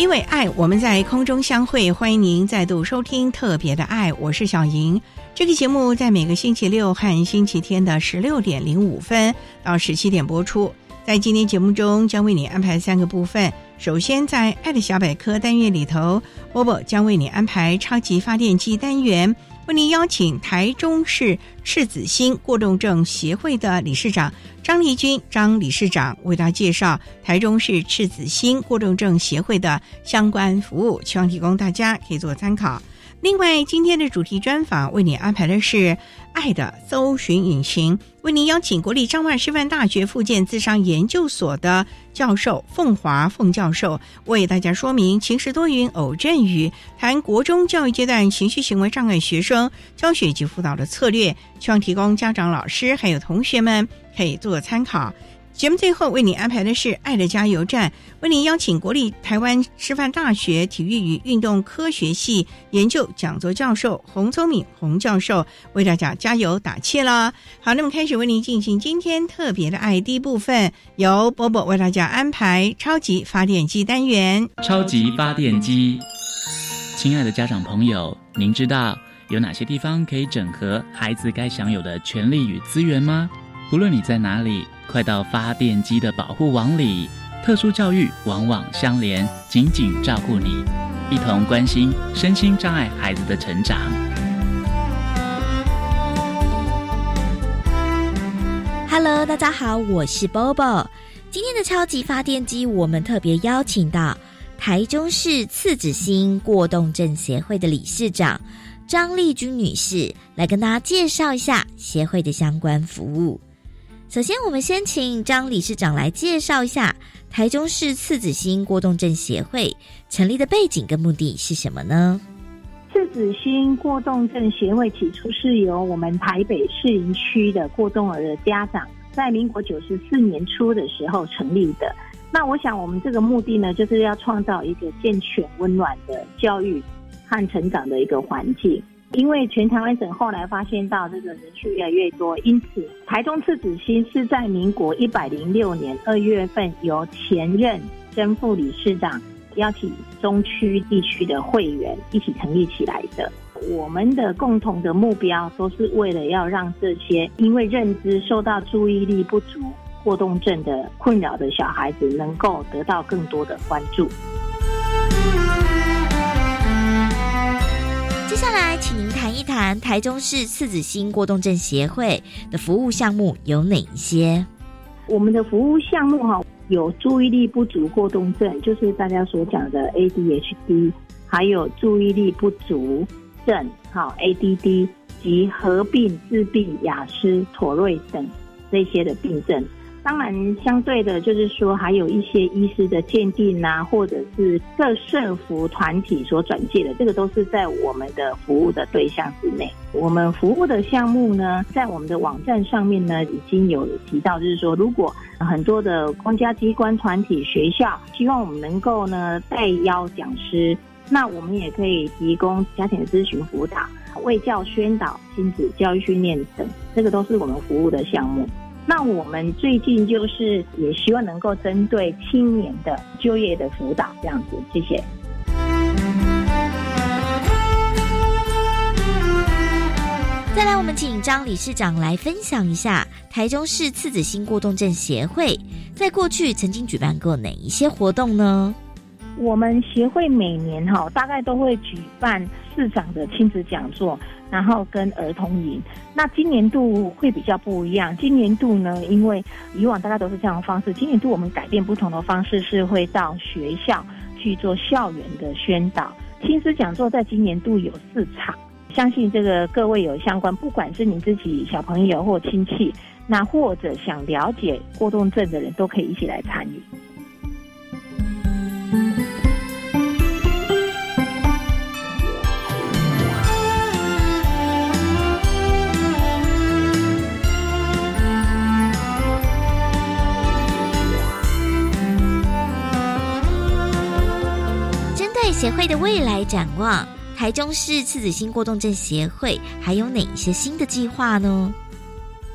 因为爱，我们在空中相会。欢迎您再度收听《特别的爱》，我是小莹。这个节目在每个星期六和星期天的十六点零五分到十七点播出。在今天节目中，将为你安排三个部分。首先，在“爱的小百科”单元里头，波波将为你安排超级发电机单元，为您邀请台中市赤子心过动症协会的理事长张丽君张理事长为大家介绍台中市赤子心过动症协会的相关服务，希望提供大家可以做参考。另外，今天的主题专访为你安排的是《爱的搜寻引擎》，为您邀请国立彰化师范大学附件智商研究所的教授凤华凤教授，为大家说明晴时多云偶阵雨，谈国中教育阶段情绪行为障碍学生教学及辅导的策略，希望提供家长、老师还有同学们可以做参考。节目最后为您安排的是《爱的加油站》，为您邀请国立台湾师范大学体育与运动科学系研究讲座教授洪聪敏洪教授为大家加油打气啦！好，那么开始为您进行今天特别的爱第一部分，由波波为大家安排超级发电机单元。超级发电机，亲爱的家长朋友，您知道有哪些地方可以整合孩子该享有的权利与资源吗？无论你在哪里。快到发电机的保护网里，特殊教育网网相连，紧紧照顾你，一同关心身心障碍孩子的成长。Hello，大家好，我是 Bobo。今天的超级发电机，我们特别邀请到台中市次子星过动症协会的理事长张丽君女士，来跟大家介绍一下协会的相关服务。首先，我们先请张理事长来介绍一下台中市次子心过动症协会成立的背景跟目的是什么呢？次子心过动症协会起初是由我们台北市营区的过动儿的家长，在民国九十四年初的时候成立的。那我想，我们这个目的呢，就是要创造一个健全、温暖的教育和成长的一个环境。因为全台湾省后来发现到这个人数越来越多，因此台中赤子心是在民国一百零六年二月份由前任正副理事长邀请中区地区的会员一起成立起来的。我们的共同的目标都是为了要让这些因为认知受到注意力不足过动症的困扰的小孩子，能够得到更多的关注。接下来，请您谈一谈台中市次子心过动症协会的服务项目有哪一些？我们的服务项目哈，有注意力不足过动症，就是大家所讲的 ADHD，还有注意力不足症，好 ADD 及合并自闭、雅思、妥瑞等这些的病症。当然，相对的，就是说，还有一些医师的鉴定啊，或者是各社服团体所转介的，这个都是在我们的服务的对象之内。我们服务的项目呢，在我们的网站上面呢，已经有提到，就是说，如果很多的公家机关、团体、学校希望我们能够呢代邀讲师，那我们也可以提供家庭咨询辅导、卫教宣导、亲子教育训练等，这个都是我们服务的项目。那我们最近就是也希望能够针对青年的就业的辅导这样子，谢谢。再来，我们请张理事长来分享一下台中市次子心过动症协会在过去曾经举办过哪一些活动呢？我们协会每年哈大概都会举办市长的亲子讲座，然后跟儿童营。那今年度会比较不一样。今年度呢，因为以往大家都是这样的方式，今年度我们改变不同的方式，是会到学校去做校园的宣导。亲子讲座在今年度有四场，相信这个各位有相关，不管是你自己小朋友或亲戚，那或者想了解过动症的人都可以一起来参与。协会的未来展望，台中市次子心过动症协会还有哪一些新的计划呢？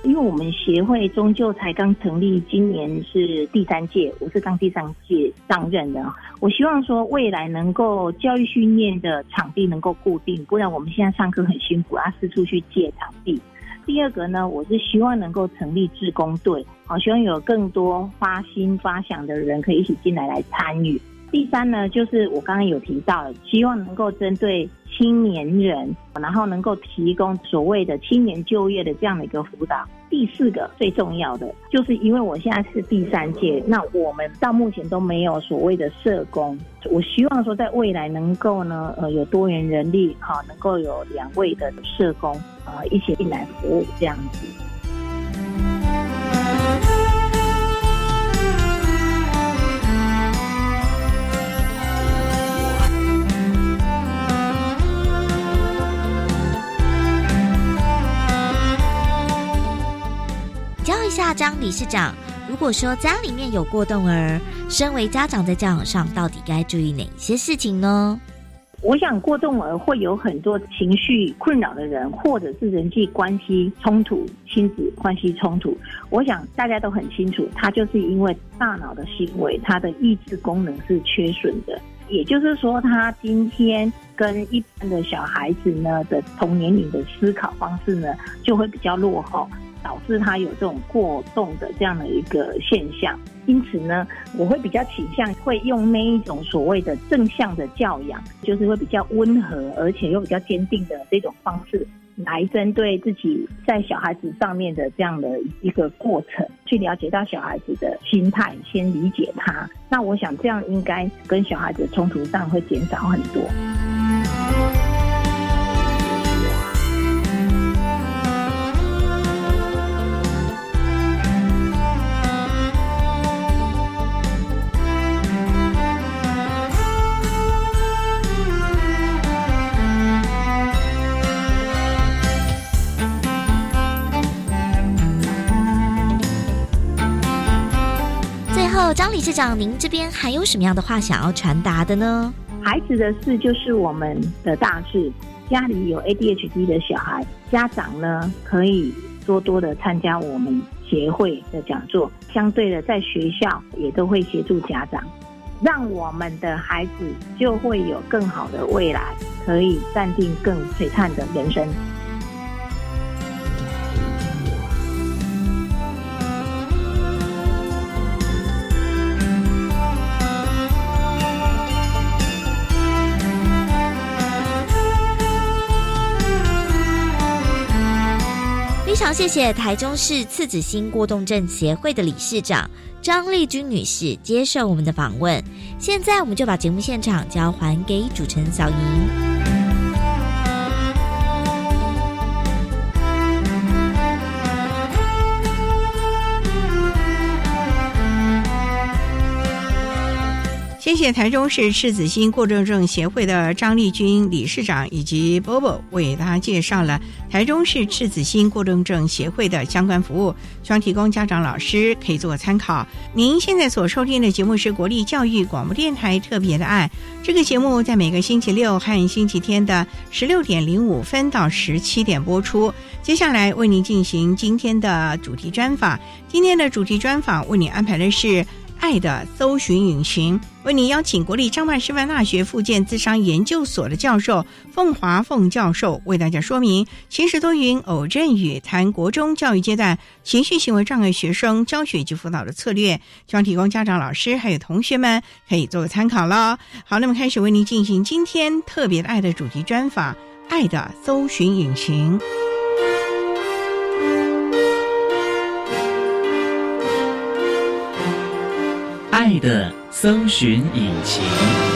因为我们协会终究才刚成立，今年是第三届，我是刚第三届上任的。我希望说未来能够教育训练的场地能够固定，不然我们现在上课很辛苦啊，四处去借场地。第二个呢，我是希望能够成立志工队，好，希望有更多发心发想的人可以一起进来来参与。第三呢，就是我刚刚有提到，希望能够针对青年人，然后能够提供所谓的青年就业的这样的一个辅导。第四个最重要的，就是因为我现在是第三届，那我们到目前都没有所谓的社工。我希望说，在未来能够呢，呃，有多元人力，哈，能够有两位的社工，啊，一起进来服务这样子。下张理事长，如果说家里面有过动儿，身为家长在教养上到底该注意哪些事情呢？我想过动儿会有很多情绪困扰的人，或者是人际关系冲突、亲子关系冲突。我想大家都很清楚，他就是因为大脑的行为，他的意志功能是缺损的。也就是说，他今天跟一般的小孩子呢的同年龄的思考方式呢，就会比较落后。导致他有这种过动的这样的一个现象，因此呢，我会比较倾向会用那一种所谓的正向的教养，就是会比较温和，而且又比较坚定的这种方式，来针对自己在小孩子上面的这样的一个过程，去了解到小孩子的心态，先理解他。那我想这样应该跟小孩子冲突上会减少很多。张理事长，您这边还有什么样的话想要传达的呢？孩子的事就是我们的大事。家里有 ADHD 的小孩，家长呢可以多多的参加我们协会的讲座。相对的，在学校也都会协助家长，让我们的孩子就会有更好的未来，可以暂定更璀璨的人生。谢谢台中市次子星过动症协会的理事长张丽君女士接受我们的访问。现在我们就把节目现场交还给主持人小莹。谢谢台中市赤子心过动症协会的张丽君理事长以及 Bobo 为大家介绍了台中市赤子心过动症协会的相关服务，希望提供家长老师可以做参考。您现在所收听的节目是国立教育广播电台特别的爱，这个节目在每个星期六和星期天的十六点零五分到十七点播出。接下来为您进行今天的主题专访，今天的主题专访为您安排的是。爱的搜寻引擎为您邀请国立彰化师范大学附件资商研究所的教授凤华凤教授为大家说明晴时多云偶阵雨谈国中教育阶段情绪行为障碍学生教学及辅导的策略，希望提供家长、老师还有同学们可以做个参考喽。好，那么开始为您进行今天特别的爱的主题专访，爱的搜寻引擎。的搜寻引擎。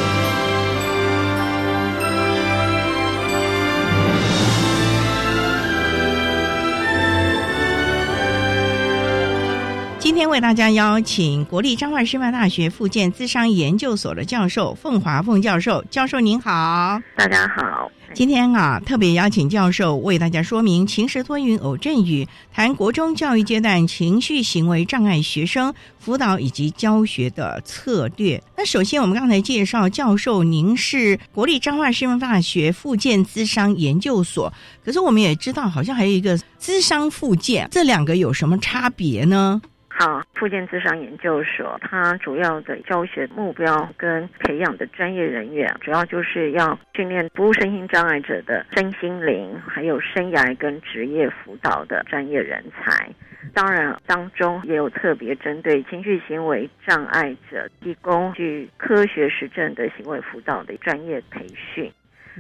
天为大家邀请国立彰化师范大学附建资商研究所的教授凤华凤教授，教授您好，大家好。今天啊，特别邀请教授为大家说明“情时多云偶阵雨”，谈国中教育阶段情绪行为障碍学生辅导以及教学的策略。那首先，我们刚才介绍教授，您是国立彰化师范大学附建资商研究所，可是我们也知道，好像还有一个资商附件，这两个有什么差别呢？好，附件智商研究所，它主要的教学目标跟培养的专业人员，主要就是要训练服务身心障碍者的身心灵，还有生涯跟职业辅导的专业人才。当然，当中也有特别针对情绪行为障碍者提供具科学实证的行为辅导的专业培训。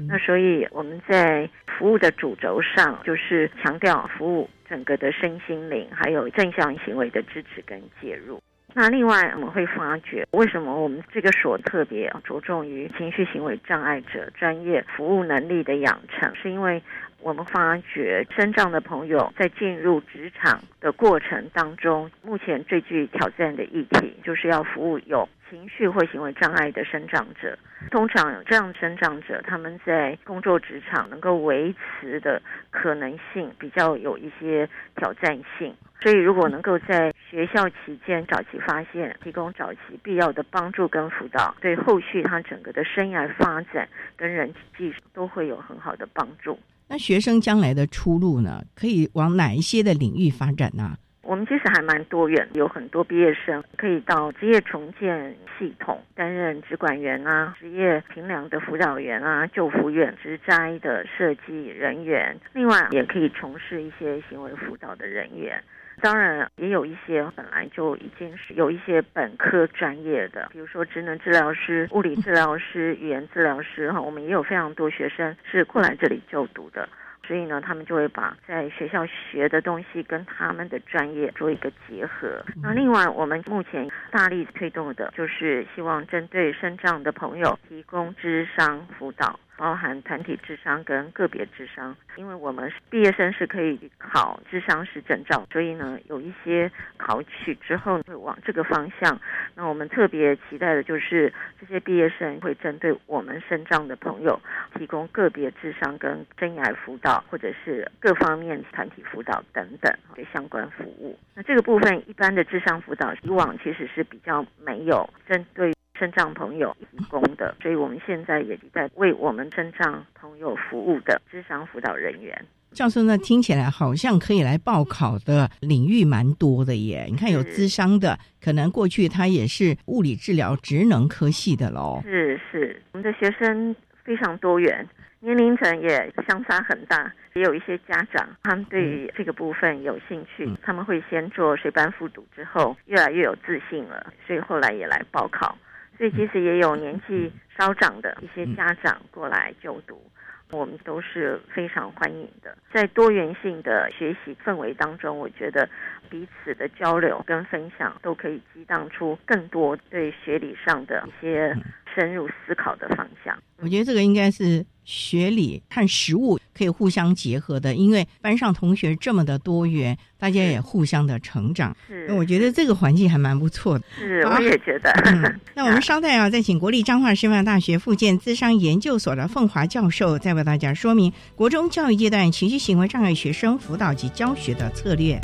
那所以我们在服务的主轴上，就是强调服务。整个的身心灵，还有正向行为的支持跟介入。那另外，我们会发觉，为什么我们这个所特别着重于情绪行为障碍者专业服务能力的养成，是因为我们发觉身障的朋友在进入职场的过程当中，目前最具挑战的议题，就是要服务有情绪或行为障碍的生长者。通常这样生长者，他们在工作职场能够维持的可能性比较有一些挑战性，所以如果能够在学校期间早期发现，提供早期必要的帮助跟辅导，对后续他整个的生涯发展跟人际技术都会有很好的帮助。那学生将来的出路呢？可以往哪一些的领域发展呢？我们其实还蛮多元，有很多毕业生可以到职业重建系统担任职管员啊，职业评量的辅导员啊，救护院职灾的设计人员，另外也可以从事一些行为辅导的人员。当然，也有一些本来就已经是有一些本科专业的，比如说职能治疗师、物理治疗师、语言治疗师哈，我们也有非常多学生是过来这里就读的。所以呢，他们就会把在学校学的东西跟他们的专业做一个结合。那另外，我们目前大力推动的就是希望针对身障的朋友提供智商辅导。包含团体智商跟个别智商，因为我们毕业生是可以考智商师证照，所以呢，有一些考取之后会往这个方向。那我们特别期待的就是这些毕业生会针对我们身障的朋友提供个别智商跟生涯辅导，或者是各方面团体辅导等等的相关服务。那这个部分一般的智商辅导以往其实是比较没有针对。身障朋友提供的，所以我们现在也在为我们身障朋友服务的智商辅导人员。教授，那听起来好像可以来报考的领域蛮多的耶。你看，有智商的，可能过去他也是物理治疗职能科系的喽。是是，我们的学生非常多元，年龄层也相差很大。也有一些家长，他们对于这个部分有兴趣，他们会先做水班复读，之后越来越有自信了，所以后来也来报考。所以其实也有年纪稍长的一些家长过来就读，我们都是非常欢迎的。在多元性的学习氛围当中，我觉得彼此的交流跟分享都可以激荡出更多对学理上的一些深入思考的方向。我觉得这个应该是学理和实物可以互相结合的，因为班上同学这么的多元，大家也互相的成长。是，我觉得这个环境还蛮不错的。是，我也觉得。嗯，那我们稍待啊，再请国立彰化师范大学附建资商研究所的凤华教授，再为大家说明国中教育阶段情绪行为障碍学生辅导及教学的策略。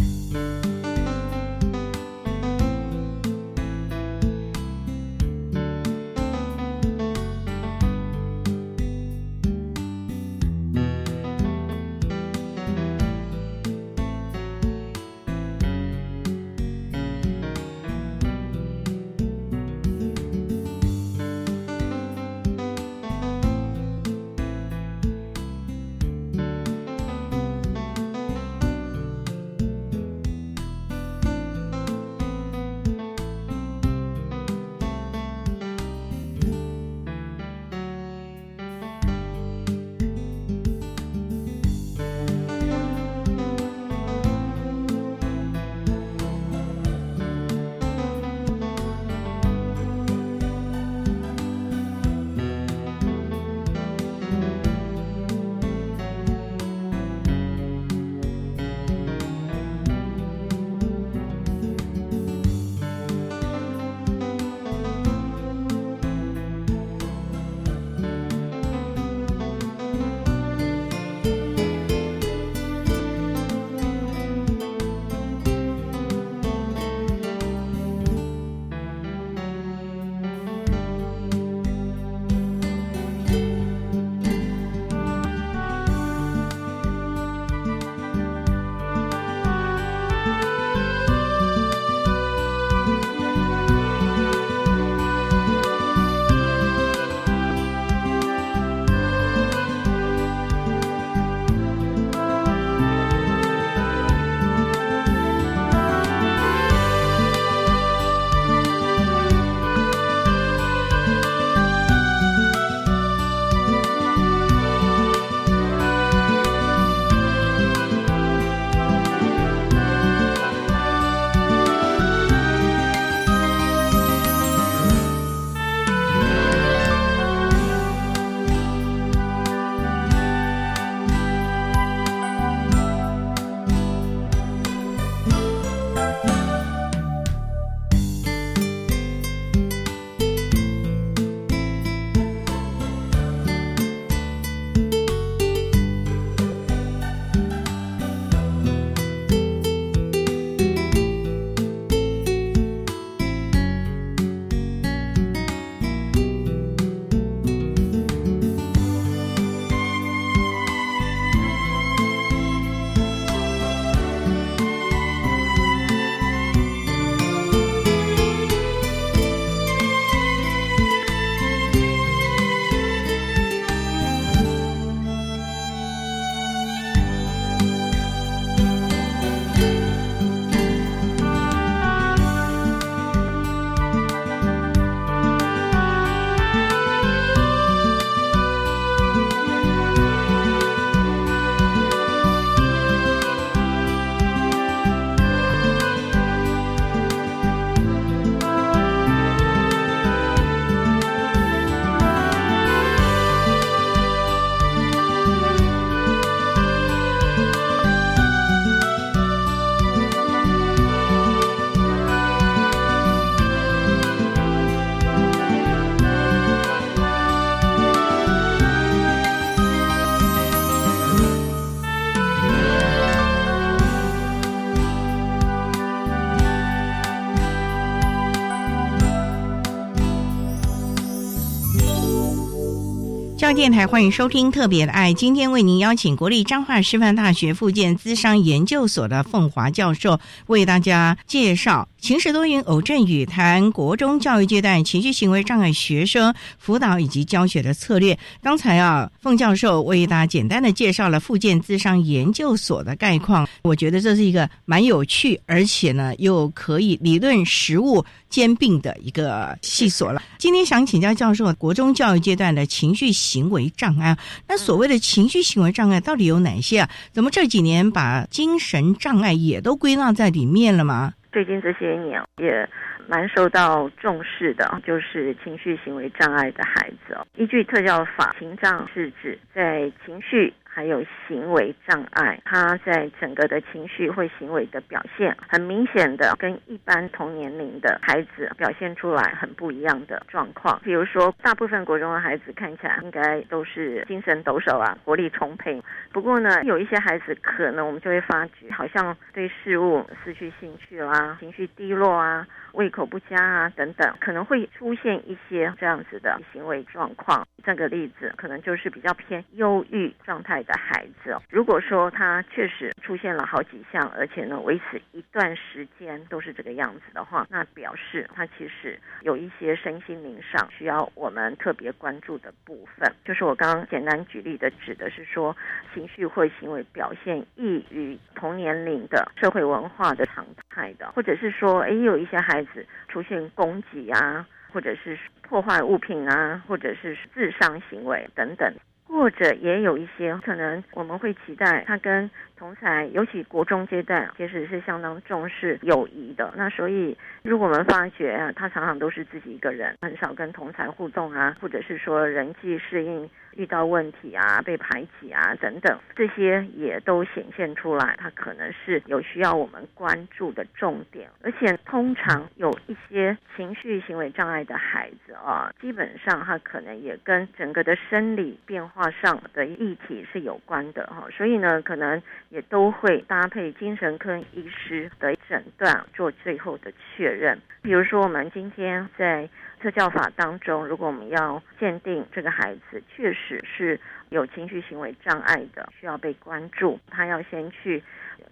教电台欢迎收听特别的爱，今天为您邀请国立彰化师范大学附件资商研究所的凤华教授为大家介绍晴时多云偶阵雨，谈国中教育阶段情绪行为障碍学生辅导以及教学的策略。刚才啊，凤教授为大家简单的介绍了附件智商研究所的概况，我觉得这是一个蛮有趣，而且呢又可以理论实务兼并的一个系所了。今天想请教教授，国中教育阶段的情绪行为障碍，那所谓的情绪行为障碍到底有哪些啊？怎么这几年把精神障碍也都归纳在里面了吗？最近这些年也蛮受到重视的，就是情绪行为障碍的孩子哦。依据特教法，情障是指在情绪。还有行为障碍，他在整个的情绪或行为的表现，很明显的跟一般同年龄的孩子表现出来很不一样的状况。比如说，大部分国中的孩子看起来应该都是精神抖擞啊，活力充沛。不过呢，有一些孩子可能我们就会发觉，好像对事物失去兴趣啦，情绪低落啊。胃口不佳啊，等等，可能会出现一些这样子的行为状况。这个例子可能就是比较偏忧郁状态的孩子。如果说他确实出现了好几项，而且呢维持一段时间都是这个样子的话，那表示他其实有一些身心灵上需要我们特别关注的部分。就是我刚刚简单举例的，指的是说情绪或行为表现异于同年龄的社会文化的常态的，或者是说，哎，有一些孩子。出现攻击啊，或者是破坏物品啊，或者是自伤行为等等，或者也有一些可能我们会期待他跟同才，尤其国中阶段，其实是相当重视友谊的。那所以，如果我们发觉他常常都是自己一个人，很少跟同才互动啊，或者是说人际适应。遇到问题啊，被排挤啊，等等，这些也都显现出来，他可能是有需要我们关注的重点。而且，通常有一些情绪行为障碍的孩子啊，基本上他可能也跟整个的生理变化上的议题是有关的哈。所以呢，可能也都会搭配精神科医师的诊断做最后的确认。比如说，我们今天在。特教法当中，如果我们要鉴定这个孩子确实是有情绪行为障碍的，需要被关注，他要先去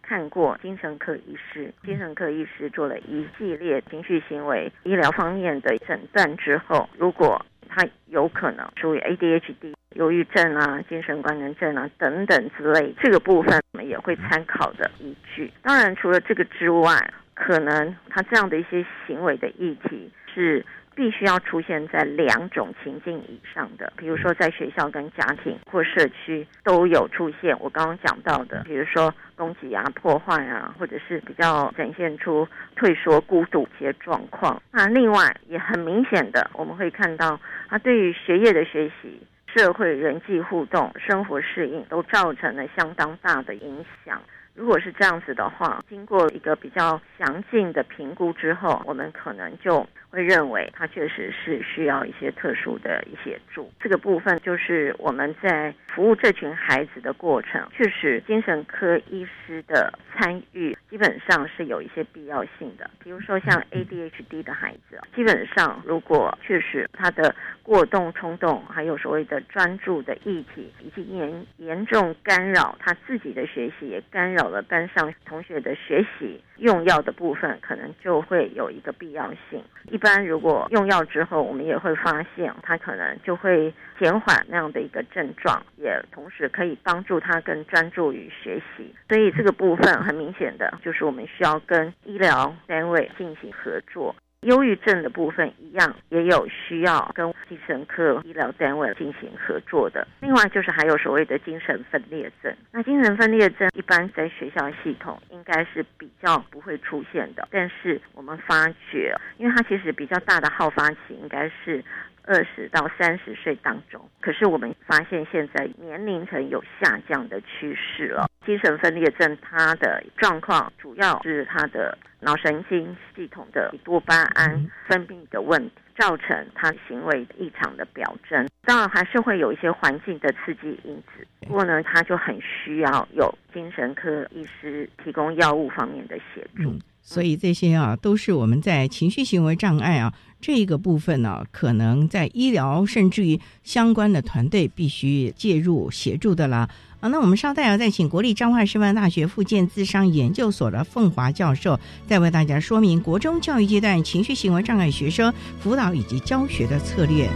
看过精神科医师，精神科医师做了一系列情绪行为医疗方面的诊断之后，如果他有可能属于 ADHD、忧郁症啊、精神官能症啊等等之类，这个部分我们也会参考的依据。当然，除了这个之外，可能他这样的一些行为的议题是。必须要出现在两种情境以上的，比如说在学校跟家庭或社区都有出现。我刚刚讲到的，比如说攻击啊、破坏啊，或者是比较展现出退缩、孤独一些状况。那另外也很明显的，我们会看到他对于学业的学习、社会人际互动、生活适应都造成了相当大的影响。如果是这样子的话，经过一个比较详尽的评估之后，我们可能就会认为他确实是需要一些特殊的协助。这个部分就是我们在服务这群孩子的过程，确实精神科医师的参与基本上是有一些必要性的。比如说像 ADHD 的孩子，基本上如果确实他的过动冲动，还有所谓的专注的议题，已经严严重干扰他自己的学习，也干扰。了班上同学的学习用药的部分，可能就会有一个必要性。一般如果用药之后，我们也会发现他可能就会减缓那样的一个症状，也同时可以帮助他更专注于学习。所以这个部分很明显的就是我们需要跟医疗单位进行合作。忧郁症的部分一样，也有需要跟精神科医疗单位进行合作的。另外就是还有所谓的精神分裂症，那精神分裂症一般在学校系统应该是比较不会出现的，但是我们发觉，因为它其实比较大的好发期应该是。二十到三十岁当中，可是我们发现现在年龄层有下降的趋势了。精神分裂症它的状况主要是它的脑神经系统的多巴胺分泌的问题，造成他行为异常的表征。当然还是会有一些环境的刺激因子，不过呢，他就很需要有精神科医师提供药物方面的协助。所以这些啊，都是我们在情绪行为障碍啊这个部分呢，可能在医疗甚至于相关的团队必须介入协助的啦。啊，那我们稍待要再请国立彰化师范大学附件资商研究所的凤华教授，再为大家说明国中教育阶段情绪行为障碍学生辅导以及教学的策略。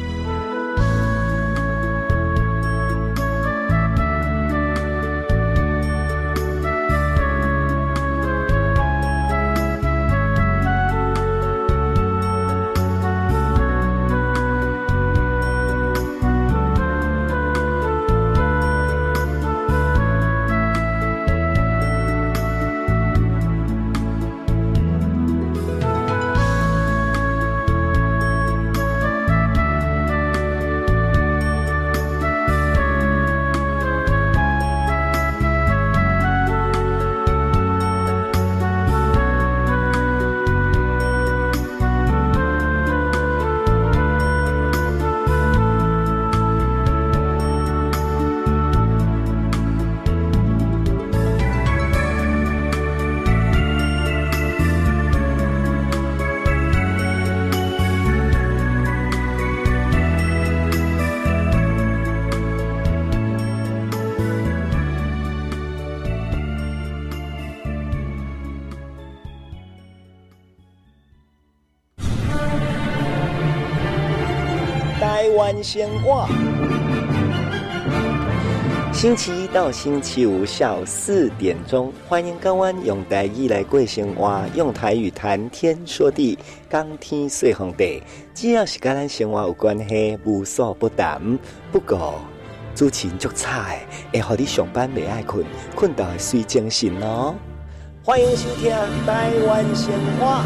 鲜话。星期一到星期五下午四点钟，欢迎各位用台语来过生活，用台语谈天说地，讲天说地。只要是跟咱生活有关系，无所不谈。不过主持人足差，会让你上班未爱困，困到会睡精神哦。欢迎收听台湾鲜话。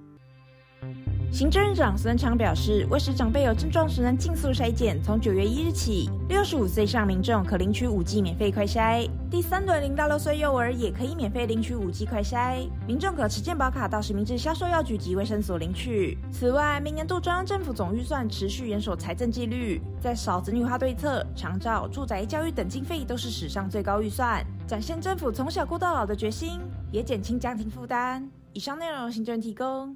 行政院长孙昌表示，为使长辈有症状时能尽速筛检，从九月一日起，六十五岁以上民众可领取五 G 免费快筛。第三轮零到六岁幼儿也可以免费领取五 G 快筛，民众可持健保卡到实名制销售药局及卫生所领取。此外，明年度中央政府总预算持续严守财政纪律，在少子女化对策、长照、住宅、教育等经费都是史上最高预算，展现政府从小过到老的决心，也减轻家庭负担。以上内容，行政提供。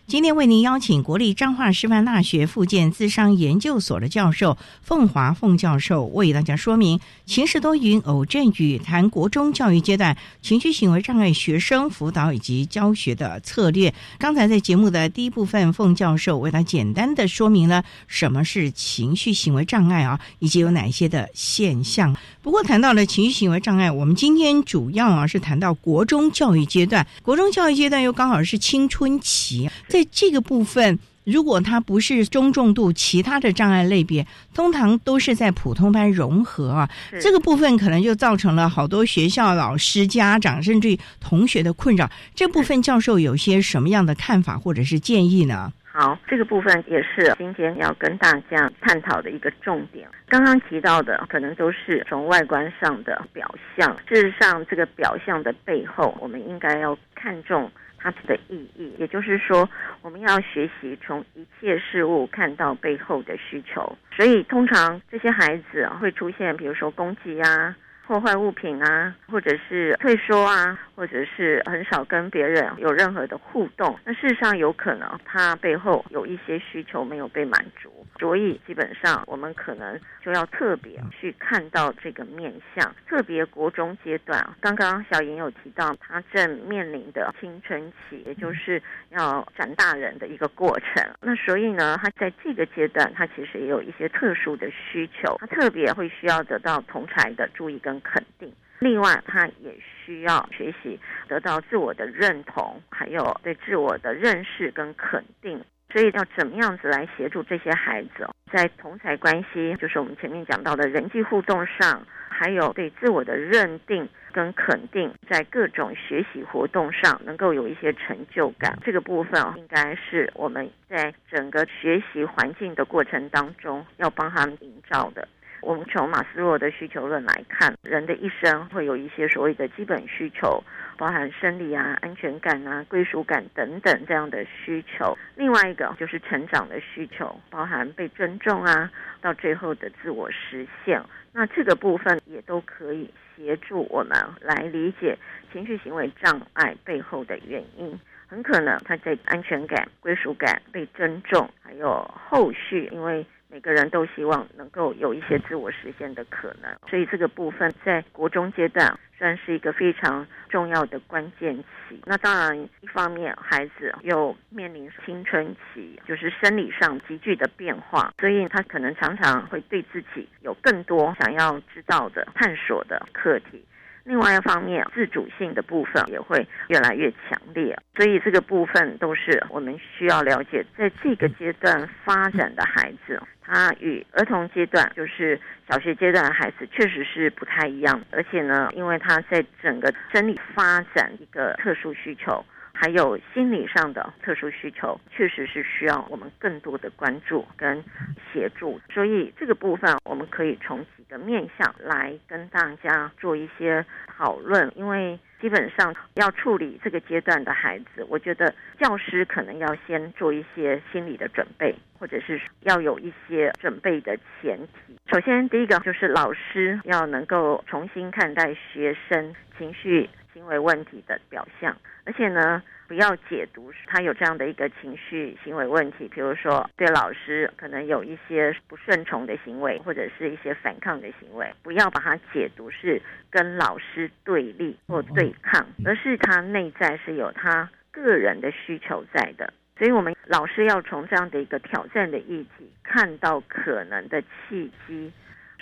今天为您邀请国立彰化师范大学附建资商研究所的教授凤华凤教授为大家说明情绪多云偶阵雨谈国中教育阶段情绪行为障碍学生辅导以及教学的策略。刚才在节目的第一部分，凤教授为他简单的说明了什么是情绪行为障碍啊，以及有哪些的现象。不过谈到了情绪行为障碍，我们今天主要啊是谈到国中教育阶段，国中教育阶段又刚好是青春期，在这个部分，如果它不是中重度其他的障碍类别，通常都是在普通班融合啊。这个部分可能就造成了好多学校老师、家长甚至同学的困扰。这部分教授有些什么样的看法或者是建议呢？好，这个部分也是今天要跟大家探讨的一个重点。刚刚提到的，可能都是从外观上的表象。事实上，这个表象的背后，我们应该要看重。它的意义，也就是说，我们要学习从一切事物看到背后的需求。所以，通常这些孩子会出现，比如说攻击呀。破坏物品啊，或者是退缩啊，或者是很少跟别人有任何的互动。那事实上有可能他背后有一些需求没有被满足，所以基本上我们可能就要特别去看到这个面相。特别国中阶段，刚刚小莹有提到，他正面临的青春期，也就是要长大人的一个过程。那所以呢，他在这个阶段，他其实也有一些特殊的需求，他特别会需要得到同才的注意跟。肯定，另外他也需要学习得到自我的认同，还有对自我的认识跟肯定。所以要怎么样子来协助这些孩子，在同才关系，就是我们前面讲到的人际互动上，还有对自我的认定跟肯定，在各种学习活动上能够有一些成就感。这个部分应该是我们在整个学习环境的过程当中要帮他们营造的。我们从马斯洛的需求论来看，人的一生会有一些所谓的基本需求，包含生理啊、安全感啊、归属感等等这样的需求。另外一个就是成长的需求，包含被尊重啊，到最后的自我实现。那这个部分也都可以协助我们来理解情绪行为障碍背后的原因。很可能他在安全感、归属感、被尊重，还有后续因为。每个人都希望能够有一些自我实现的可能，所以这个部分在国中阶段算是一个非常重要的关键期。那当然，一方面孩子又面临青春期，就是生理上急剧的变化，所以他可能常常会对自己有更多想要知道的、探索的课题。另外一方面，自主性的部分也会越来越强烈，所以这个部分都是我们需要了解，在这个阶段发展的孩子，他与儿童阶段，就是小学阶段的孩子，确实是不太一样。而且呢，因为他在整个生理发展一个特殊需求。还有心理上的特殊需求，确实是需要我们更多的关注跟协助。所以这个部分，我们可以从几个面向来跟大家做一些讨论。因为基本上要处理这个阶段的孩子，我觉得教师可能要先做一些心理的准备，或者是要有一些准备的前提。首先，第一个就是老师要能够重新看待学生情绪。行为问题的表象，而且呢，不要解读他有这样的一个情绪行为问题，比如说对老师可能有一些不顺从的行为，或者是一些反抗的行为，不要把它解读是跟老师对立或对抗，而是他内在是有他个人的需求在的。所以，我们老师要从这样的一个挑战的议题，看到可能的契机。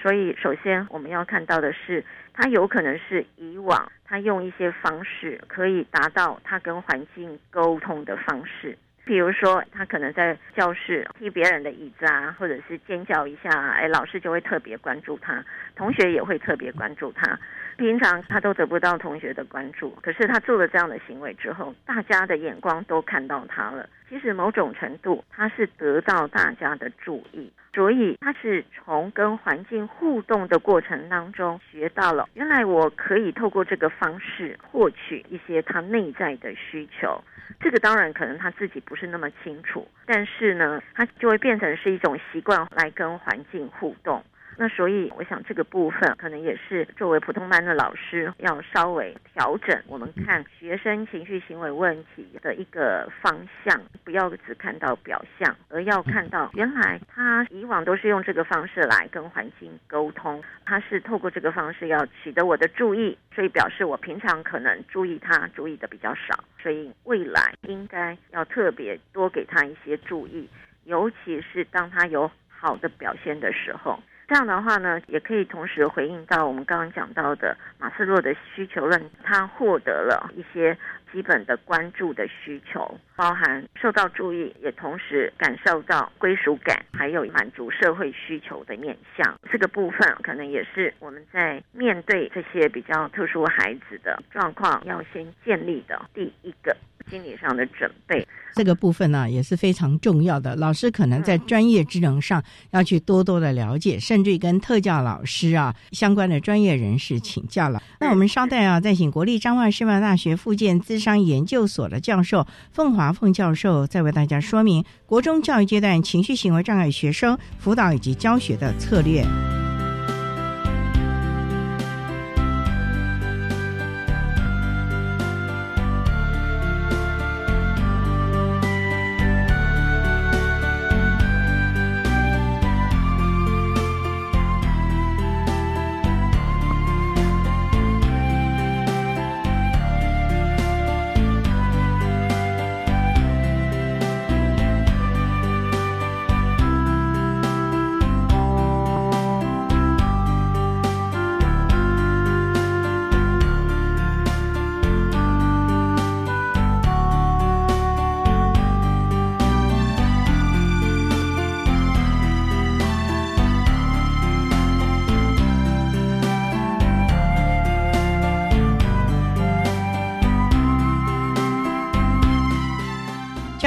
所以，首先我们要看到的是，他有可能是以往他用一些方式可以达到他跟环境沟通的方式，比如说他可能在教室踢别人的椅子啊，或者是尖叫一下，哎，老师就会特别关注他，同学也会特别关注他。平常他都得不到同学的关注，可是他做了这样的行为之后，大家的眼光都看到他了。其实某种程度，他是得到大家的注意，所以他是从跟环境互动的过程当中学到了，原来我可以透过这个方式获取一些他内在的需求。这个当然可能他自己不是那么清楚，但是呢，他就会变成是一种习惯来跟环境互动。那所以，我想这个部分可能也是作为普通班的老师要稍微调整。我们看学生情绪行为问题的一个方向，不要只看到表象，而要看到原来他以往都是用这个方式来跟环境沟通，他是透过这个方式要取得我的注意，所以表示我平常可能注意他注意的比较少，所以未来应该要特别多给他一些注意，尤其是当他有好的表现的时候。这样的话呢，也可以同时回应到我们刚刚讲到的马斯洛的需求论，他获得了一些基本的关注的需求，包含受到注意，也同时感受到归属感，还有满足社会需求的面向。这个部分可能也是我们在面对这些比较特殊孩子的状况，要先建立的第一个心理上的准备。这个部分呢也是非常重要的，老师可能在专业职能上要去多多的了解，甚至于跟特教老师啊相关的专业人士请教了。那我们稍待啊，再请国立彰化师范大学附件资商研究所的教授凤华凤教授，在为大家说明国中教育阶段情绪行为障碍学生辅导以及教学的策略。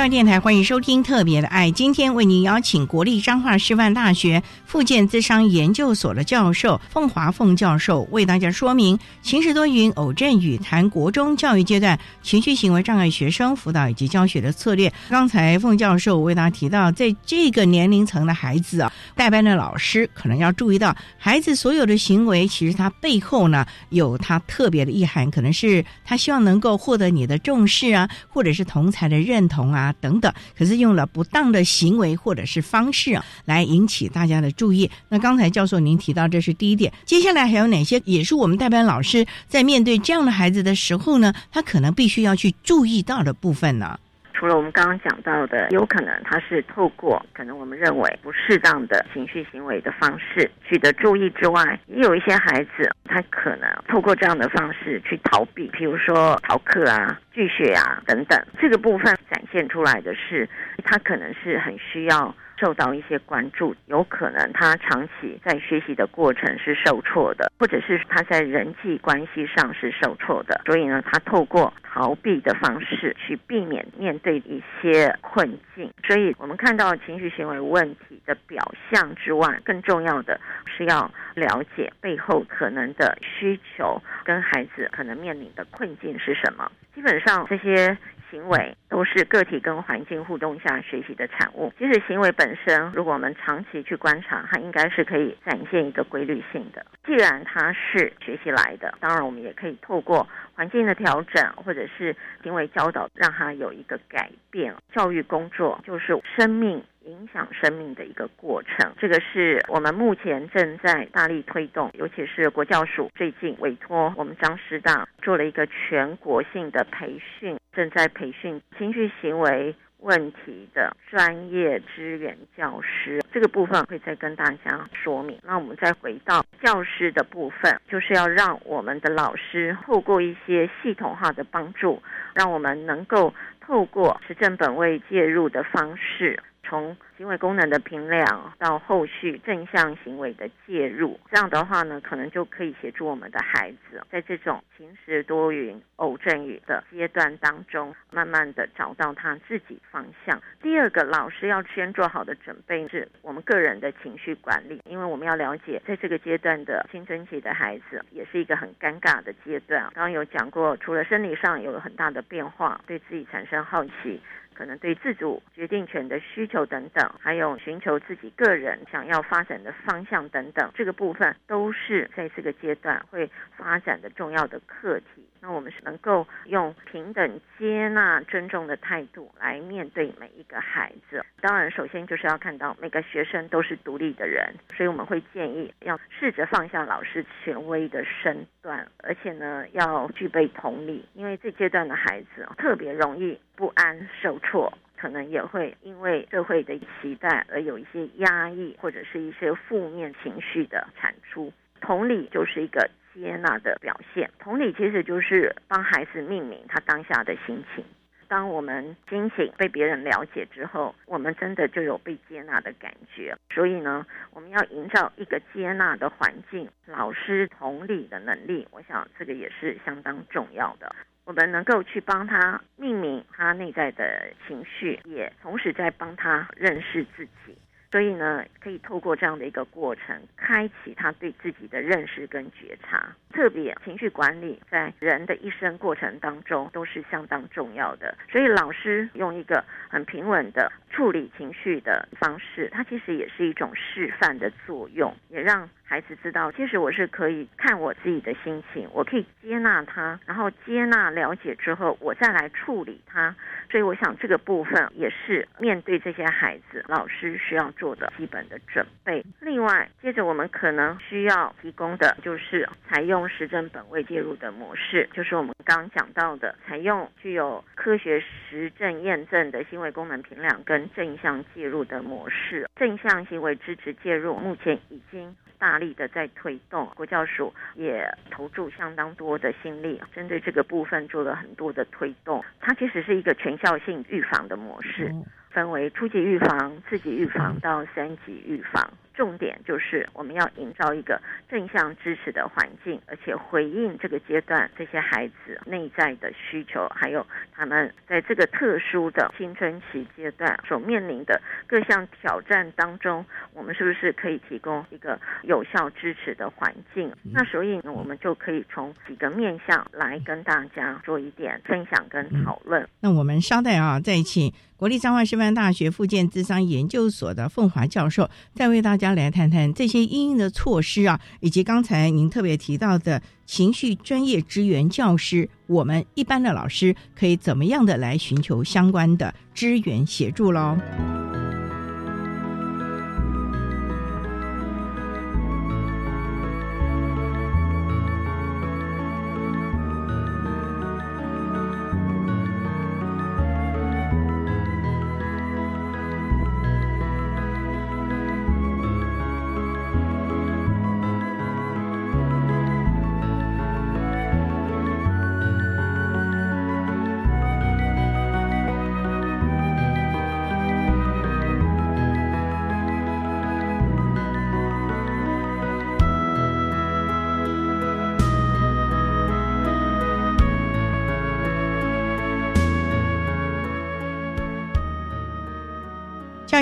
电台欢迎收听《特别的爱》，今天为您邀请国立彰化师范大学附件资商研究所的教授凤华凤教授为大家说明情时多云偶阵雨谈国中教育阶段情绪行为障碍学生辅导以及教学的策略。刚才凤教授为大家提到，在这个年龄层的孩子啊，代班的老师可能要注意到，孩子所有的行为其实他背后呢有他特别的意涵，可能是他希望能够获得你的重视啊，或者是同才的认同啊。等等，可是用了不当的行为或者是方式啊，来引起大家的注意。那刚才教授您提到这是第一点，接下来还有哪些也是我们代班老师在面对这样的孩子的时候呢？他可能必须要去注意到的部分呢？除了我们刚刚讲到的，有可能他是透过可能我们认为不适当的情绪行为的方式取得注意之外，也有一些孩子他可能透过这样的方式去逃避，比如说逃课啊、拒学啊等等。这个部分展现出来的是，他可能是很需要。受到一些关注，有可能他长期在学习的过程是受挫的，或者是他在人际关系上是受挫的，所以呢，他透过逃避的方式去避免面对一些困境。所以我们看到情绪行为问题的表象之外，更重要的是要了解背后可能的需求跟孩子可能面临的困境是什么。基本上这些。行为都是个体跟环境互动下学习的产物。其实行为本身，如果我们长期去观察，它应该是可以展现一个规律性的。既然它是学习来的，当然我们也可以透过环境的调整，或者是行为教导，让它有一个改变。教育工作就是生命。影响生命的一个过程，这个是我们目前正在大力推动，尤其是国教署最近委托我们张师大做了一个全国性的培训，正在培训情绪行为问题的专业支援教师。这个部分会再跟大家说明。那我们再回到教师的部分，就是要让我们的老师透过一些系统化的帮助，让我们能够透过实证本位介入的方式。从行为功能的评量到后续正向行为的介入，这样的话呢，可能就可以协助我们的孩子在这种晴时多云、偶阵雨的阶段当中，慢慢的找到他自己方向。第二个，老师要先做好的准备是我们个人的情绪管理，因为我们要了解，在这个阶段的青春期的孩子也是一个很尴尬的阶段。刚刚有讲过，除了生理上有了很大的变化，对自己产生好奇。可能对自主决定权的需求等等，还有寻求自己个人想要发展的方向等等，这个部分都是在这个阶段会发展的重要的课题。那我们是能够用平等、接纳、尊重的态度来面对每一个孩子。当然，首先就是要看到每个学生都是独立的人，所以我们会建议要试着放下老师权威的身段，而且呢要具备同理，因为这阶段的孩子特别容易不安、受错，可能也会因为社会的期待而有一些压抑或者是一些负面情绪的产出。同理就是一个。接纳的表现，同理其实就是帮孩子命名他当下的心情。当我们心情被别人了解之后，我们真的就有被接纳的感觉。所以呢，我们要营造一个接纳的环境。老师同理的能力，我想这个也是相当重要的。我们能够去帮他命名他内在的情绪，也同时在帮他认识自己。所以呢，可以透过这样的一个过程，开启他对自己的认识跟觉察。特别情绪管理在人的一生过程当中都是相当重要的。所以老师用一个很平稳的处理情绪的方式，它其实也是一种示范的作用，也让。孩子知道，其实我是可以看我自己的心情，我可以接纳他，然后接纳了解之后，我再来处理他。所以，我想这个部分也是面对这些孩子，老师需要做的基本的准备。另外，接着我们可能需要提供的就是采用实证本位介入的模式，就是我们刚刚讲到的，采用具有科学实证验证的行为功能评量跟正向介入的模式。正向行为支持介入，目前已经。大力的在推动，国教署也投注相当多的心力，针对这个部分做了很多的推动。它其实是一个全校性预防的模式，分为初级预防、次级预防到三级预防。重点就是我们要营造一个正向支持的环境，而且回应这个阶段这些孩子内在的需求，还有他们在这个特殊的青春期阶段所面临的各项挑战当中，我们是不是可以提供一个有效支持的环境？那所以呢，我们就可以从几个面向来跟大家做一点分享跟讨论。那我们稍待啊，再请。国立彰化师范大学附建智商研究所的凤华教授，再为大家来谈谈这些应应的措施啊，以及刚才您特别提到的情绪专业支援教师，我们一般的老师可以怎么样的来寻求相关的支援协助喽？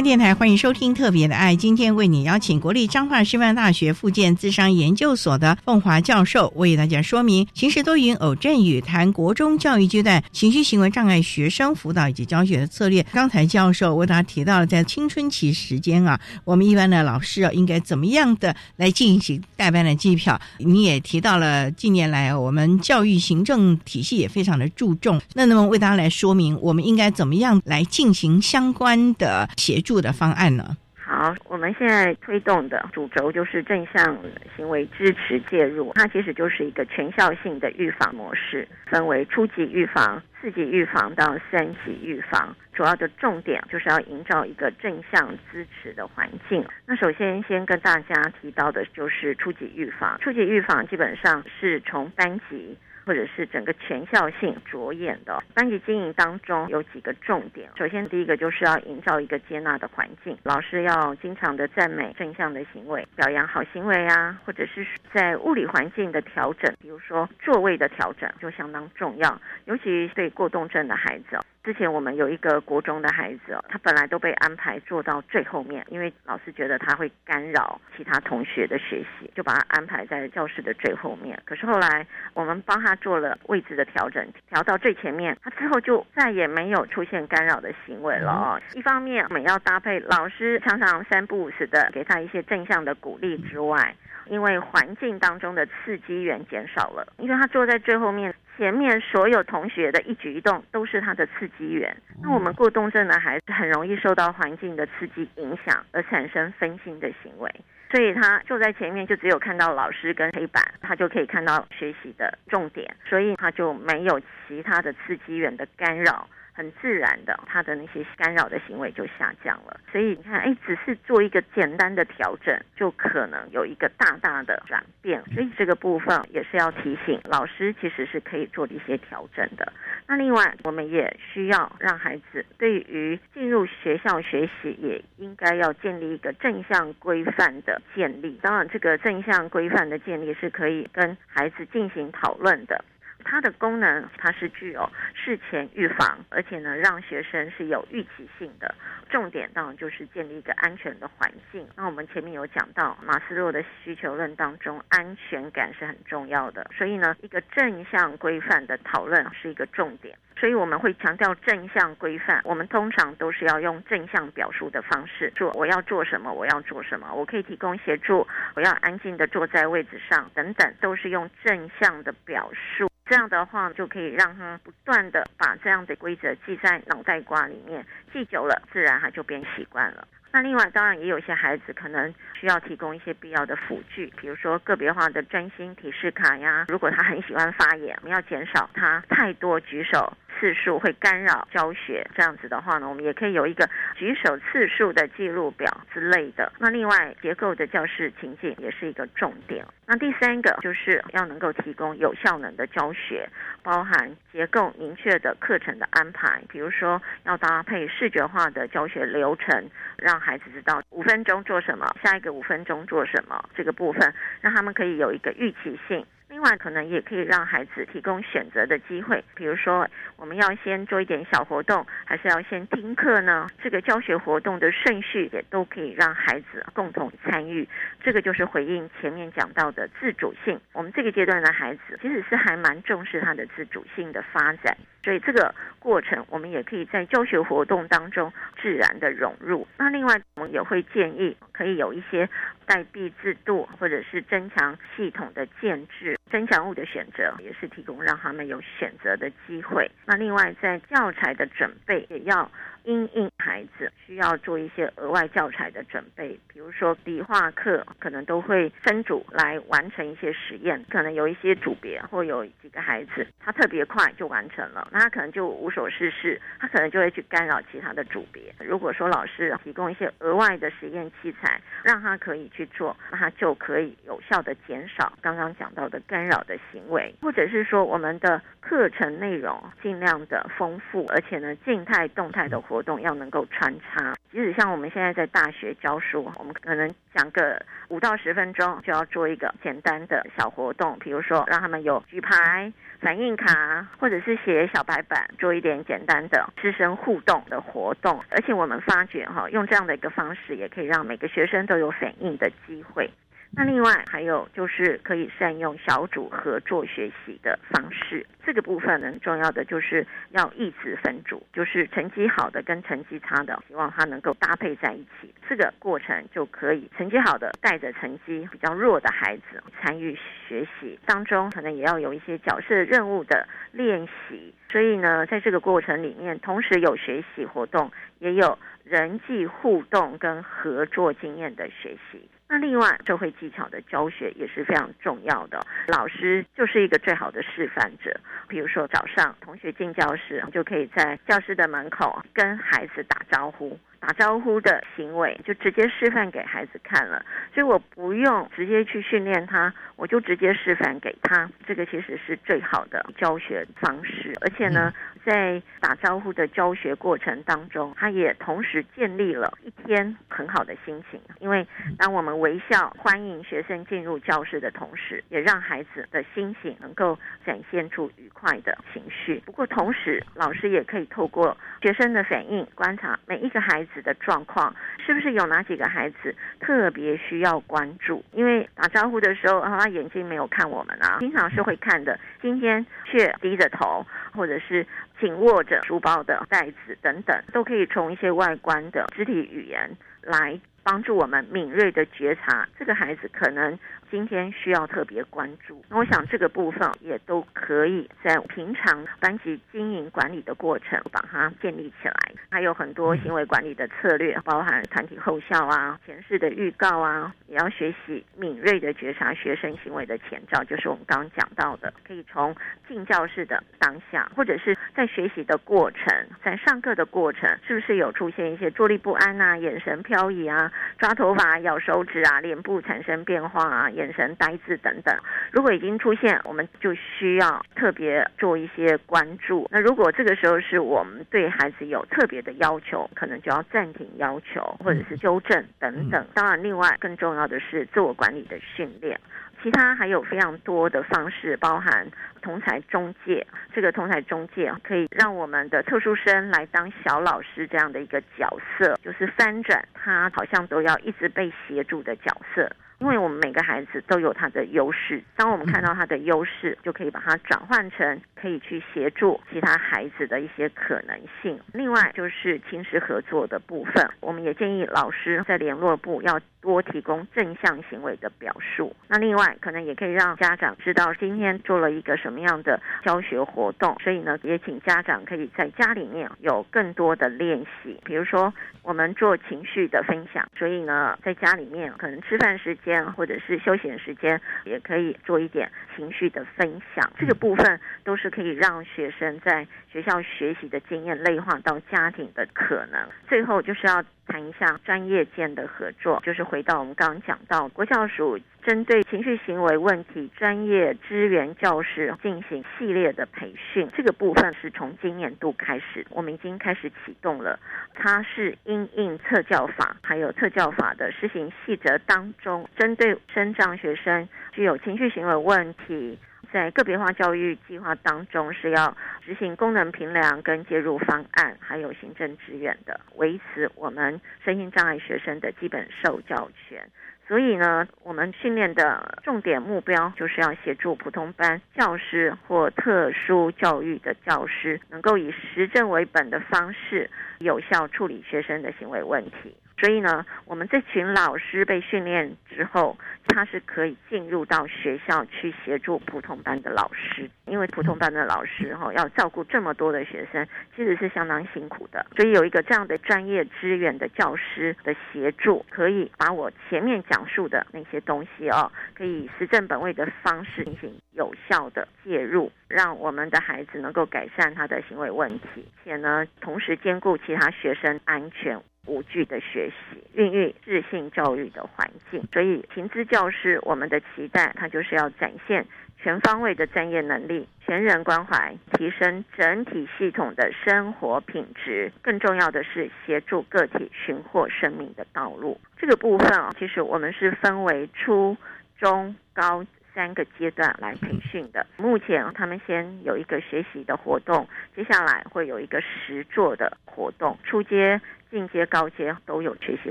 电台欢迎收听《特别的爱》，今天为你邀请国立彰化师范大学附件智商研究所的凤华教授为大家说明情时多云偶阵雨，谈国中教育阶段情绪行为障碍学生辅导以及教学的策略。刚才教授为大家提到了在青春期时间啊，我们一般的老师啊应该怎么样的来进行代班的计票。你也提到了近年来我们教育行政体系也非常的注重，那那么为大家来说明我们应该怎么样来进行相关的协助。的方案呢？好，我们现在推动的主轴就是正向行为支持介入，它其实就是一个全校性的预防模式，分为初级预防、四级预防到三级预防。主要的重点就是要营造一个正向支持的环境。那首先先跟大家提到的就是初级预防，初级预防基本上是从班级。或者是整个全校性着眼的班级经营当中有几个重点。首先，第一个就是要营造一个接纳的环境，老师要经常的赞美正向的行为，表扬好行为啊，或者是在物理环境的调整，比如说座位的调整就相当重要，尤其对过动症的孩子。之前我们有一个国中的孩子哦，他本来都被安排坐到最后面，因为老师觉得他会干扰其他同学的学习，就把他安排在教室的最后面。可是后来我们帮他做了位置的调整，调到最前面，他之后就再也没有出现干扰的行为了。一方面我们要搭配老师常常三不五时的给他一些正向的鼓励之外，因为环境当中的刺激源减少了，因为他坐在最后面。前面所有同学的一举一动都是他的刺激源。那我们过动症的孩子很容易受到环境的刺激影响，而产生分心的行为。所以他坐在前面，就只有看到老师跟黑板，他就可以看到学习的重点，所以他就没有其他的刺激源的干扰。很自然的，他的那些干扰的行为就下降了。所以你看，哎，只是做一个简单的调整，就可能有一个大大的转变。所以这个部分也是要提醒老师，其实是可以做一些调整的。那另外，我们也需要让孩子对于进入学校学习，也应该要建立一个正向规范的建立。当然，这个正向规范的建立是可以跟孩子进行讨论的。它的功能，它是具有事前预防，而且呢，让学生是有预期性的。重点当然就是建立一个安全的环境。那我们前面有讲到马斯洛的需求论当中，安全感是很重要的。所以呢，一个正向规范的讨论是一个重点。所以我们会强调正向规范。我们通常都是要用正向表述的方式做。我要做什么？我要做什么？我可以提供协助。我要安静的坐在位置上，等等，都是用正向的表述。这样的话，就可以让他不断的把这样的规则记在脑袋瓜里面，记久了，自然他就变习惯了。那另外，当然也有些孩子可能需要提供一些必要的辅具，比如说个别化的专心提示卡呀。如果他很喜欢发言，我们要减少他太多举手。次数会干扰教学，这样子的话呢，我们也可以有一个举手次数的记录表之类的。那另外，结构的教室情境也是一个重点。那第三个就是要能够提供有效能的教学，包含结构明确的课程的安排，比如说要搭配视觉化的教学流程，让孩子知道五分钟做什么，下一个五分钟做什么，这个部分让他们可以有一个预期性。另外，可能也可以让孩子提供选择的机会，比如说，我们要先做一点小活动，还是要先听课呢？这个教学活动的顺序也都可以让孩子共同参与。这个就是回应前面讲到的自主性。我们这个阶段的孩子其实是还蛮重视他的自主性的发展，所以这个过程我们也可以在教学活动当中自然的融入。那另外，我们也会建议可以有一些。代币制度，或者是增强系统的建制，增强物的选择也是提供让他们有选择的机会。那另外在教材的准备也要。因应孩子需要做一些额外教材的准备，比如说理化课可能都会分组来完成一些实验，可能有一些组别或有几个孩子他特别快就完成了，那他可能就无所事事，他可能就会去干扰其他的组别。如果说老师提供一些额外的实验器材，让他可以去做，那他就可以有效的减少刚刚讲到的干扰的行为，或者是说我们的课程内容尽量的丰富，而且呢静态动态的。活动要能够穿插，即使像我们现在在大学教书，我们可能讲个五到十分钟，就要做一个简单的小活动，比如说让他们有举牌、反应卡，或者是写小白板，做一点简单的师生互动的活动。而且我们发觉哈，用这样的一个方式，也可以让每个学生都有反应的机会。那另外还有就是可以善用小组合作学习的方式，这个部分呢重要的就是要一直分组，就是成绩好的跟成绩差的，希望他能够搭配在一起，这个过程就可以成绩好的带着成绩比较弱的孩子参与学习当中，可能也要有一些角色任务的练习，所以呢，在这个过程里面，同时有学习活动，也有人际互动跟合作经验的学习。那另外，社会技巧的教学也是非常重要的。老师就是一个最好的示范者。比如说，早上同学进教室，就可以在教室的门口跟孩子打招呼。打招呼的行为就直接示范给孩子看了，所以我不用直接去训练他，我就直接示范给他。这个其实是最好的教学方式，而且呢，在打招呼的教学过程当中，他也同时建立了一天很好的心情。因为当我们微笑欢迎学生进入教室的同时，也让孩子的心情能够展现出愉快的情绪。不过同时，老师也可以透过学生的反应观察每一个孩子。的状况是不是有哪几个孩子特别需要关注？因为打招呼的时候，他眼睛没有看我们啊，经常是会看的，今天却低着头，或者是紧握着书包的袋子等等，都可以从一些外观的肢体语言来帮助我们敏锐的觉察这个孩子可能。今天需要特别关注，那我想这个部分也都可以在平常班级经营管理的过程把它建立起来。还有很多行为管理的策略，包含团体后效啊、前世的预告啊，也要学习敏锐的觉察学生行为的前兆，就是我们刚刚讲到的，可以从进教室的当下，或者是在学习的过程，在上课的过程，是不是有出现一些坐立不安啊、眼神飘移啊、抓头发、咬手指啊、脸部产生变化啊？眼神呆滞等等，如果已经出现，我们就需要特别做一些关注。那如果这个时候是我们对孩子有特别的要求，可能就要暂停要求，或者是纠正等等。当然，另外更重要的是自我管理的训练。其他还有非常多的方式，包含同才中介。这个同才中介可以让我们的特殊生来当小老师这样的一个角色，就是翻转他好像都要一直被协助的角色。因为我们每个孩子都有他的优势，当我们看到他的优势，就可以把它转换成可以去协助其他孩子的一些可能性。另外就是亲师合作的部分，我们也建议老师在联络部要多提供正向行为的表述。那另外可能也可以让家长知道今天做了一个什么样的教学活动，所以呢，也请家长可以在家里面有更多的练习，比如说我们做情绪的分享，所以呢，在家里面可能吃饭时间。或者是休闲时间，也可以做一点情绪的分享。这个部分都是可以让学生在学校学习的经验内化到家庭的可能。最后就是要。谈一下专业间的合作，就是回到我们刚刚讲到国教署针对情绪行为问题专业支援教师进行系列的培训，这个部分是从今年度开始，我们已经开始启动了。它是因应特教法还有特教法的施行细则当中，针对生障学生具有情绪行为问题。在个别化教育计划当中，是要执行功能评量跟介入方案，还有行政支援的，维持我们身心障碍学生的基本受教权。所以呢，我们训练的重点目标就是要协助普通班教师或特殊教育的教师，能够以实证为本的方式，有效处理学生的行为问题。所以呢，我们这群老师被训练之后，他是可以进入到学校去协助普通班的老师，因为普通班的老师哈要照顾这么多的学生，其实是相当辛苦的。所以有一个这样的专业资源的教师的协助，可以把我前面讲述的那些东西哦，可以实证本位的方式进行有效的介入，让我们的孩子能够改善他的行为问题，且呢，同时兼顾其他学生安全。无惧的学习，孕育自信教育的环境。所以，情资教师，我们的期待，他就是要展现全方位的专业能力、全人关怀，提升整体系统的生活品质。更重要的是，协助个体寻获生命的道路。这个部分啊，其实我们是分为初中高三个阶段来培训的。目前，他们先有一个学习的活动，接下来会有一个实作的活动。初阶。进阶、高阶都有学习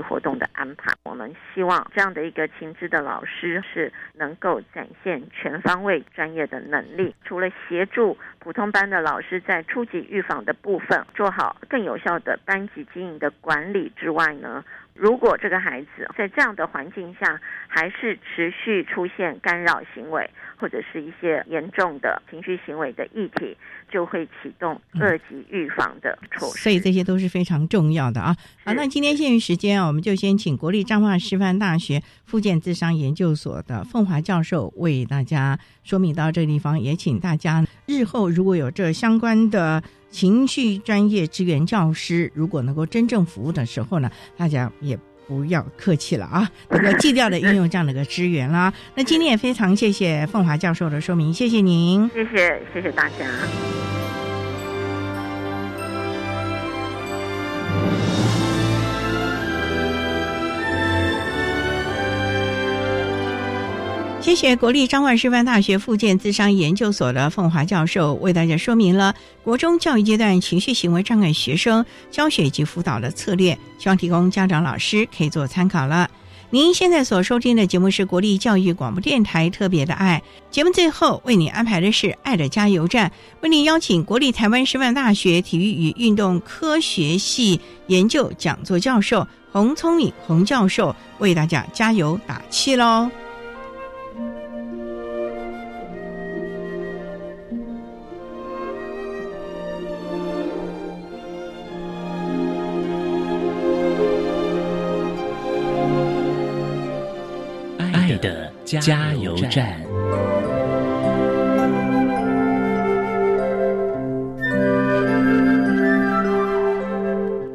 活动的安排。我们希望这样的一个情资的老师是能够展现全方位专业的能力。除了协助普通班的老师在初级预防的部分做好更有效的班级经营的管理之外呢，如果这个孩子在这样的环境下还是持续出现干扰行为，或者是一些严重的情绪行为的议题。就会启动二级预防的措施，所以这些都是非常重要的啊。好，那今天限于时间啊，我们就先请国立彰化师范大学附件智商研究所的凤华教授为大家说明到这个地方，也请大家日后如果有这相关的情绪专业支援教师，如果能够真正服务的时候呢，大家也。不要客气了啊，能够尽量的运用这样的一个资源啦。那今天也非常谢谢凤华教授的说明，谢谢您，谢谢谢谢大家。谢谢国立彰化师范大学附建资商研究所的凤华教授为大家说明了国中教育阶段情绪行为障碍学生教学及辅导的策略，希望提供家长老师可以做参考了。您现在所收听的节目是国立教育广播电台特别的爱节目，最后为您安排的是爱的加油站，为您邀请国立台湾师范大学体育与运动科学系研究讲座教授洪聪敏洪教授为大家加油打气喽。加油站。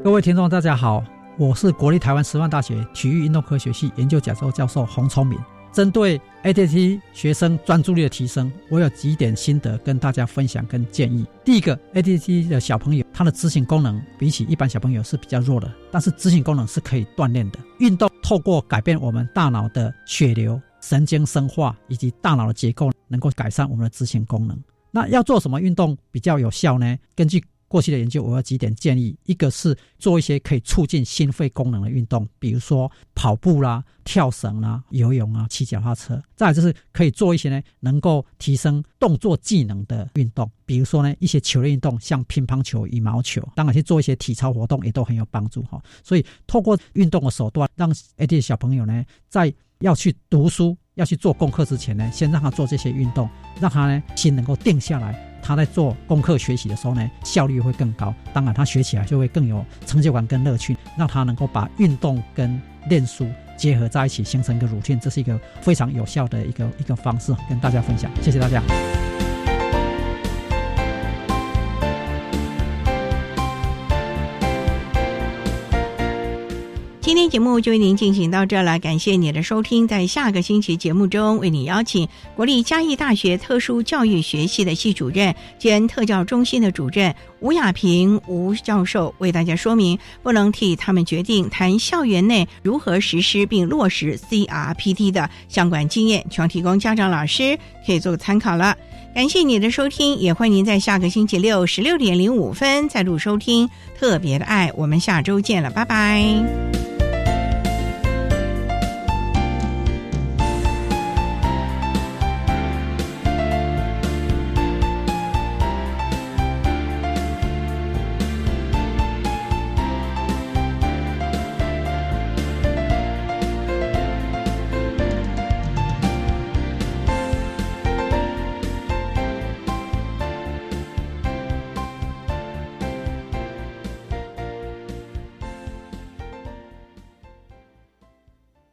各位听众，大家好，我是国立台湾师范大学体育运动科学系研究讲座教授洪聪明。针对 ADT 学生专注力的提升，我有几点心得跟大家分享跟建议。第一个，ADT 的小朋友他的执行功能比起一般小朋友是比较弱的，但是执行功能是可以锻炼的。运动透过改变我们大脑的血流。神经生化以及大脑的结构能够改善我们的执行功能。那要做什么运动比较有效呢？根据过去的研究，我有几点建议：一个是做一些可以促进心肺功能的运动，比如说跑步啦、跳绳啦、游泳啊、骑脚踏车；再就是可以做一些呢能够提升动作技能的运动，比如说呢一些球类运动，像乒乓球、羽毛球。当然，去做一些体操活动也都很有帮助哈。所以，透过运动的手段，让 AD 小朋友呢在要去读书、要去做功课之前呢，先让他做这些运动，让他呢心能够定下来。他在做功课学习的时候呢，效率会更高。当然，他学起来就会更有成就感跟乐趣。让他能够把运动跟练书结合在一起，形成一个乳腺这是一个非常有效的一个一个方式，跟大家分享。谢谢大家。今天节目就为您进行到这了，感谢您的收听。在下个星期节目中，为您邀请国立嘉义大学特殊教育学系的系主任兼特教中心的主任吴雅平吴教授，为大家说明不能替他们决定谈校园内如何实施并落实 CRPD 的相关经验，全提供家长老师可以做个参考了。感谢你的收听，也欢迎您在下个星期六十六点零五分再度收听特别的爱。我们下周见了，拜拜。